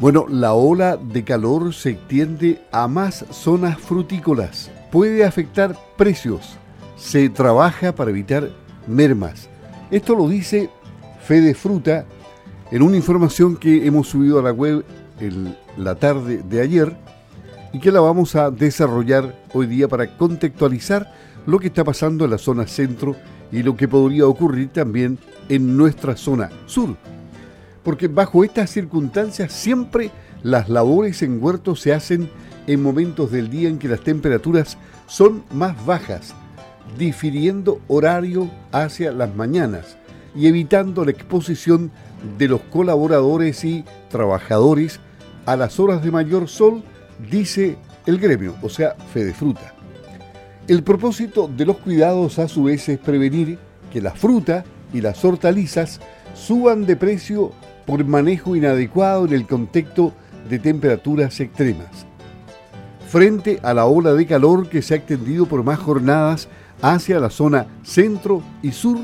Bueno, la ola de calor se extiende a más zonas frutícolas. Puede afectar precios. Se trabaja para evitar mermas. Esto lo dice Fede Fruta en una información que hemos subido a la web en la tarde de ayer y que la vamos a desarrollar hoy día para contextualizar lo que está pasando en la zona centro y lo que podría ocurrir también en nuestra zona sur porque bajo estas circunstancias siempre las labores en huertos se hacen en momentos del día en que las temperaturas son más bajas, difiriendo horario hacia las mañanas y evitando la exposición de los colaboradores y trabajadores a las horas de mayor sol, dice el gremio, o sea, Fede Fruta. El propósito de los cuidados a su vez es prevenir que la fruta y las hortalizas suban de precio por manejo inadecuado en el contexto de temperaturas extremas. Frente a la ola de calor que se ha extendido por más jornadas hacia la zona centro y sur,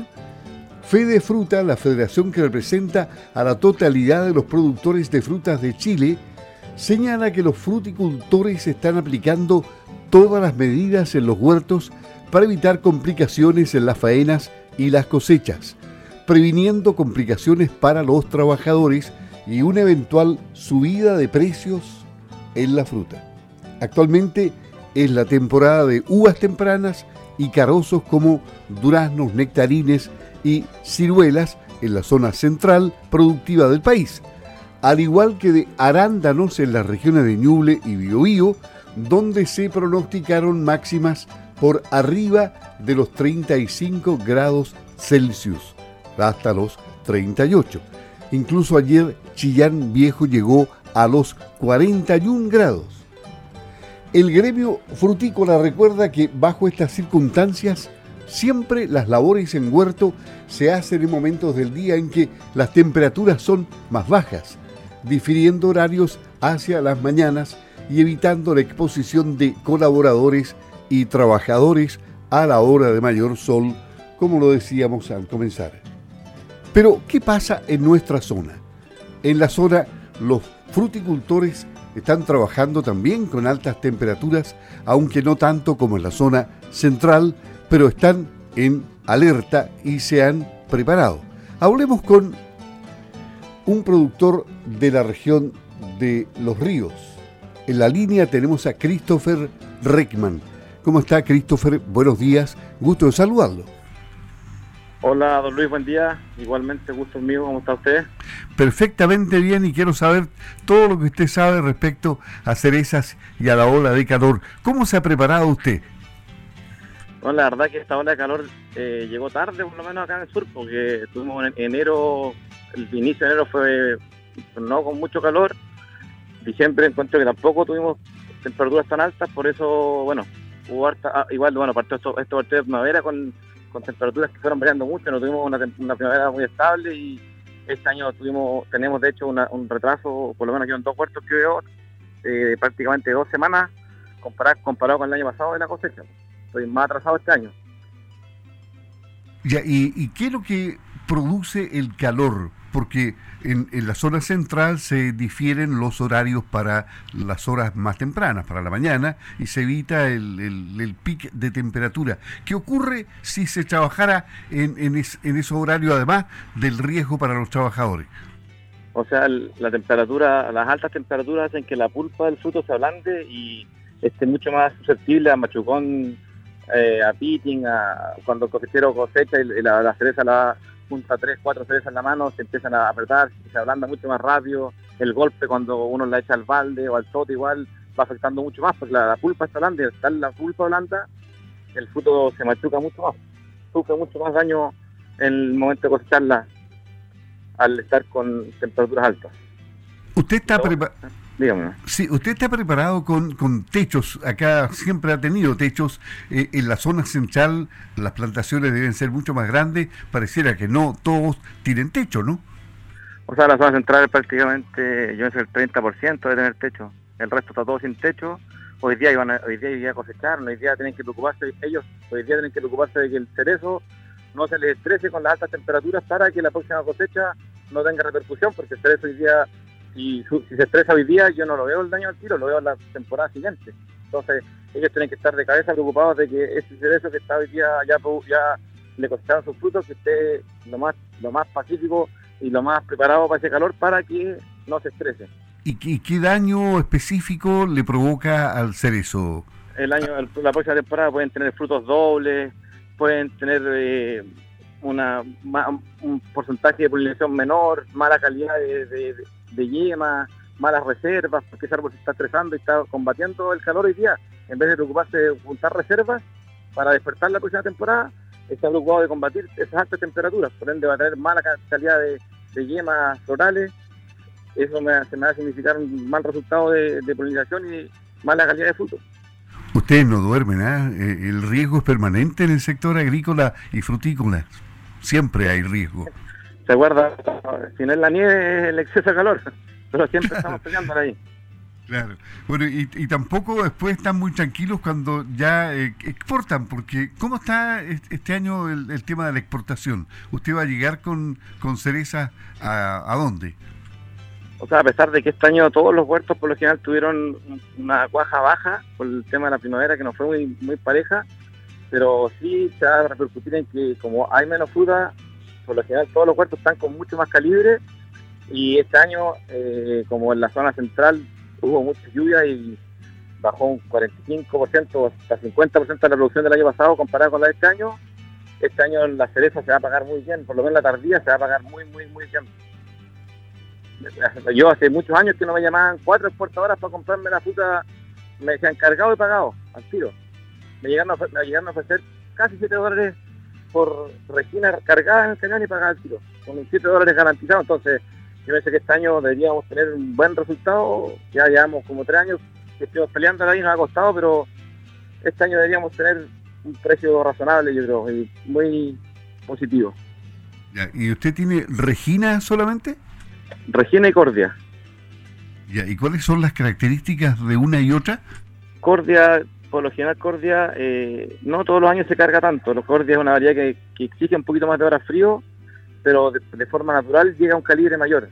Fede Fruta, la federación que representa a la totalidad de los productores de frutas de Chile, señala que los fruticultores están aplicando todas las medidas en los huertos para evitar complicaciones en las faenas y las cosechas, previniendo complicaciones para los trabajadores y una eventual subida de precios en la fruta. Actualmente es la temporada de uvas tempranas y carozos como duraznos, nectarines y ciruelas en la zona central productiva del país, al igual que de arándanos en las regiones de Ñuble y Biobío, donde se pronosticaron máximas por arriba de los 35 grados Celsius hasta los 38. Incluso ayer Chillán Viejo llegó a los 41 grados. El gremio frutícola recuerda que bajo estas circunstancias siempre las labores en huerto se hacen en momentos del día en que las temperaturas son más bajas, difiriendo horarios hacia las mañanas y evitando la exposición de colaboradores y trabajadores a la hora de mayor sol, como lo decíamos al comenzar. Pero, ¿qué pasa en nuestra zona? En la zona, los fruticultores están trabajando también con altas temperaturas, aunque no tanto como en la zona central, pero están en alerta y se han preparado. Hablemos con un productor de la región de Los Ríos. En la línea tenemos a Christopher Reckman. ¿Cómo está Christopher? Buenos días, gusto de saludarlo. Hola, don Luis, buen día. Igualmente, gusto mío, ¿cómo está usted? Perfectamente bien y quiero saber todo lo que usted sabe respecto a cerezas y a la ola de calor. ¿Cómo se ha preparado usted? Bueno, la verdad que esta ola de calor eh, llegó tarde, por lo menos acá en el sur, porque tuvimos en enero, el inicio de enero fue no con mucho calor. Diciembre encuentro que tampoco tuvimos temperaturas tan altas, por eso, bueno, hubo harta, ah, igual, bueno, partió esto, esto partió de primavera con con temperaturas que fueron variando mucho, no tuvimos una, primavera muy estable y este año tuvimos, tenemos de hecho un retraso, por lo menos aquí en dos cuartos que veo, eh, prácticamente dos semanas comparado, comparado con el año pasado de la cosecha. Estoy más atrasado este año. ¿y, ¿Y qué es lo que produce el calor? Porque en, la zona central se difieren los horarios para las horas más tempranas, para la mañana, y se evita el, el, pic de temperatura. ¿Qué ocurre si se trabajara en, en, en esos horarios, además del riesgo para los trabajadores? O sea, la temperatura, las altas temperaturas hacen que la pulpa del fruto se ablande y esté mucho más susceptible a machucón, eh, a pitting, a cuando el cosechero cosecha y la, la cereza la junta tres, cuatro cerezas en la mano, se empiezan a apretar, se ablanda mucho más rápido, el golpe cuando uno la echa al balde o al soto igual va afectando mucho más, porque la, pulpa está blanda y está la pulpa blanda, el fruto se machuca mucho más, sufre mucho más daño en el momento de cosecharla al estar con temperaturas altas. ¿Usted está preparado? Dígame. Sí, usted está preparado con, con techos, acá siempre ha tenido techos, eh, en la zona central las plantaciones deben ser mucho más grandes, pareciera que no todos tienen techo, ¿no? O sea, la zona central prácticamente, yo sé, el 30% de tener techo, el resto está todo sin techo, hoy día iban a, hoy día iban a cosechar, hoy día tienen que preocuparse, ellos hoy día tienen que preocuparse de que el cerezo no se les estrese con las altas temperaturas para que la próxima cosecha no tenga repercusión, porque el cerezo hoy día si, si se estresa hoy día, yo no lo veo el daño al tiro, lo veo en la temporada siguiente. Entonces, ellos tienen que estar de cabeza preocupados de que ese cerezo que está hoy día ya, ya le cosecharon sus frutos, que esté lo más, lo más pacífico y lo más preparado para ese calor para que no se estrese. ¿Y qué, daño específico le provoca al cerezo? El año, la próxima temporada pueden tener frutos dobles, pueden tener eh, una, un porcentaje de polinización menor, mala calidad de, de, yema, malas reservas, porque ese árbol se está estresando y está combatiendo el calor hoy día. En vez de preocuparse de juntar reservas para despertar la próxima temporada, está preocupado de combatir esas altas temperaturas. Por ende, va a tener mala calidad de, de yemas florales. Eso me, se me va a significar un mal resultado de, de polinización y mala calidad de frutos. Ustedes no duermen, ¿eh? El riesgo es permanente en el sector agrícola y frutícola. Siempre hay riesgo. Se acuerda, si no es la nieve, es el exceso de calor. Pero siempre estamos peleando ahí. Claro. Bueno, y, tampoco después están muy tranquilos cuando ya eh, exportan, porque ¿cómo está este año el, tema de la exportación? ¿Usted va a llegar con, con cereza a, a dónde? O sea, a pesar de que este año todos los huertos por lo general tuvieron una cuaja baja por el tema de la primavera que no fue muy, muy pareja, pero sí se va a repercutir en que como hay menos fruta, por lo general todos los huertos están con mucho más calibre y este año, eh, como en la zona central hubo mucha lluvia y bajó un 45%, hasta 50% de la producción del año pasado comparado con la de este año, este año la cereza se va a pagar muy bien, por lo menos la tardía se va a pagar muy, muy, muy bien. Yo hace muchos años que no me llamaban cuatro exportadoras para comprarme la fruta, me decían cargado y pagado, al tiro me llegaron a, me llegaron a ofrecer casi 7 dólares por resina cargada en el cañón y pagada el tiro, con 7 dólares garantizados. Entonces, yo pensé que este año deberíamos tener un buen resultado. Ya llevamos como 3 años que estuvimos peleando ahí, nos ha costado, pero este año deberíamos tener un precio razonable, yo creo, y muy positivo. ¿Y usted tiene Regina solamente? Regina y Cordia. ¿Y cuáles son las características de una y otra? Cordia por lo general Cordia no todos los años se carga tanto. Los Cordia es una variedad que, exige un poquito más de horas frío, pero de, forma natural llega a un calibre mayor.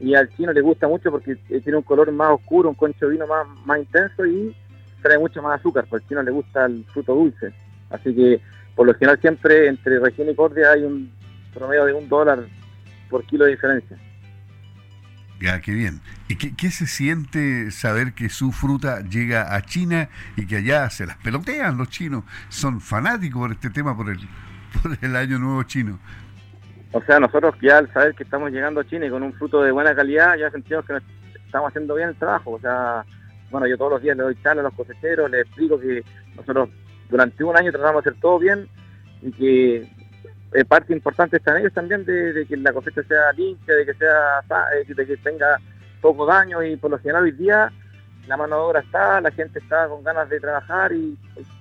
Y al chino le gusta mucho porque eh, tiene un color más oscuro, un concho vino más, más intenso y trae mucho más azúcar. Porque al chino le gusta el fruto dulce. Así que por lo general siempre entre región y Cordia hay un promedio de un dólar por kilo de diferencia. Ya, qué bien. ¿Y qué, se siente saber que su fruta llega a China y que allá se las pelotean los chinos? Son fanáticos por este tema, por el, por el año nuevo chino. O sea, nosotros ya al saber que estamos llegando a China y con un fruto de buena calidad, ya sentimos que estamos haciendo bien el trabajo. O sea, bueno, yo todos los días le doy charla a los cosecheros, les explico que nosotros durante un año tratamos de hacer todo bien y que eh, parte importante está en ellos también de, que la cosecha sea limpia, de que sea eh, de que tenga poco daño y por lo general hoy día la mano de obra está, la gente está con ganas de trabajar y,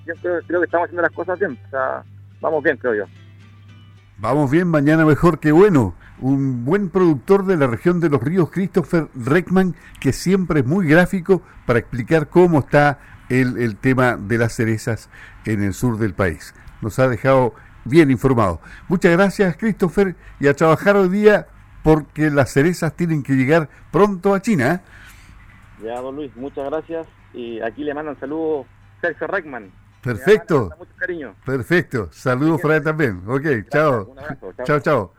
yo creo, que estamos haciendo las cosas bien, o sea, vamos bien creo yo. Vamos bien, mañana mejor que bueno. Un buen productor de la región de los ríos, Christopher Reckman, que siempre es muy gráfico para explicar cómo está el tema de las cerezas en el sur del país. Nos ha dejado bien informado. Muchas gracias, Christopher, y a trabajar hoy día porque las cerezas tienen que llegar pronto a China. ¿eh? Ya, don Luis, muchas gracias. Y aquí le mandan saludos Sergio Reckman. Perfecto. Mucho cariño. Perfecto. Saludos para él también. Ok, chao. Chao, chao.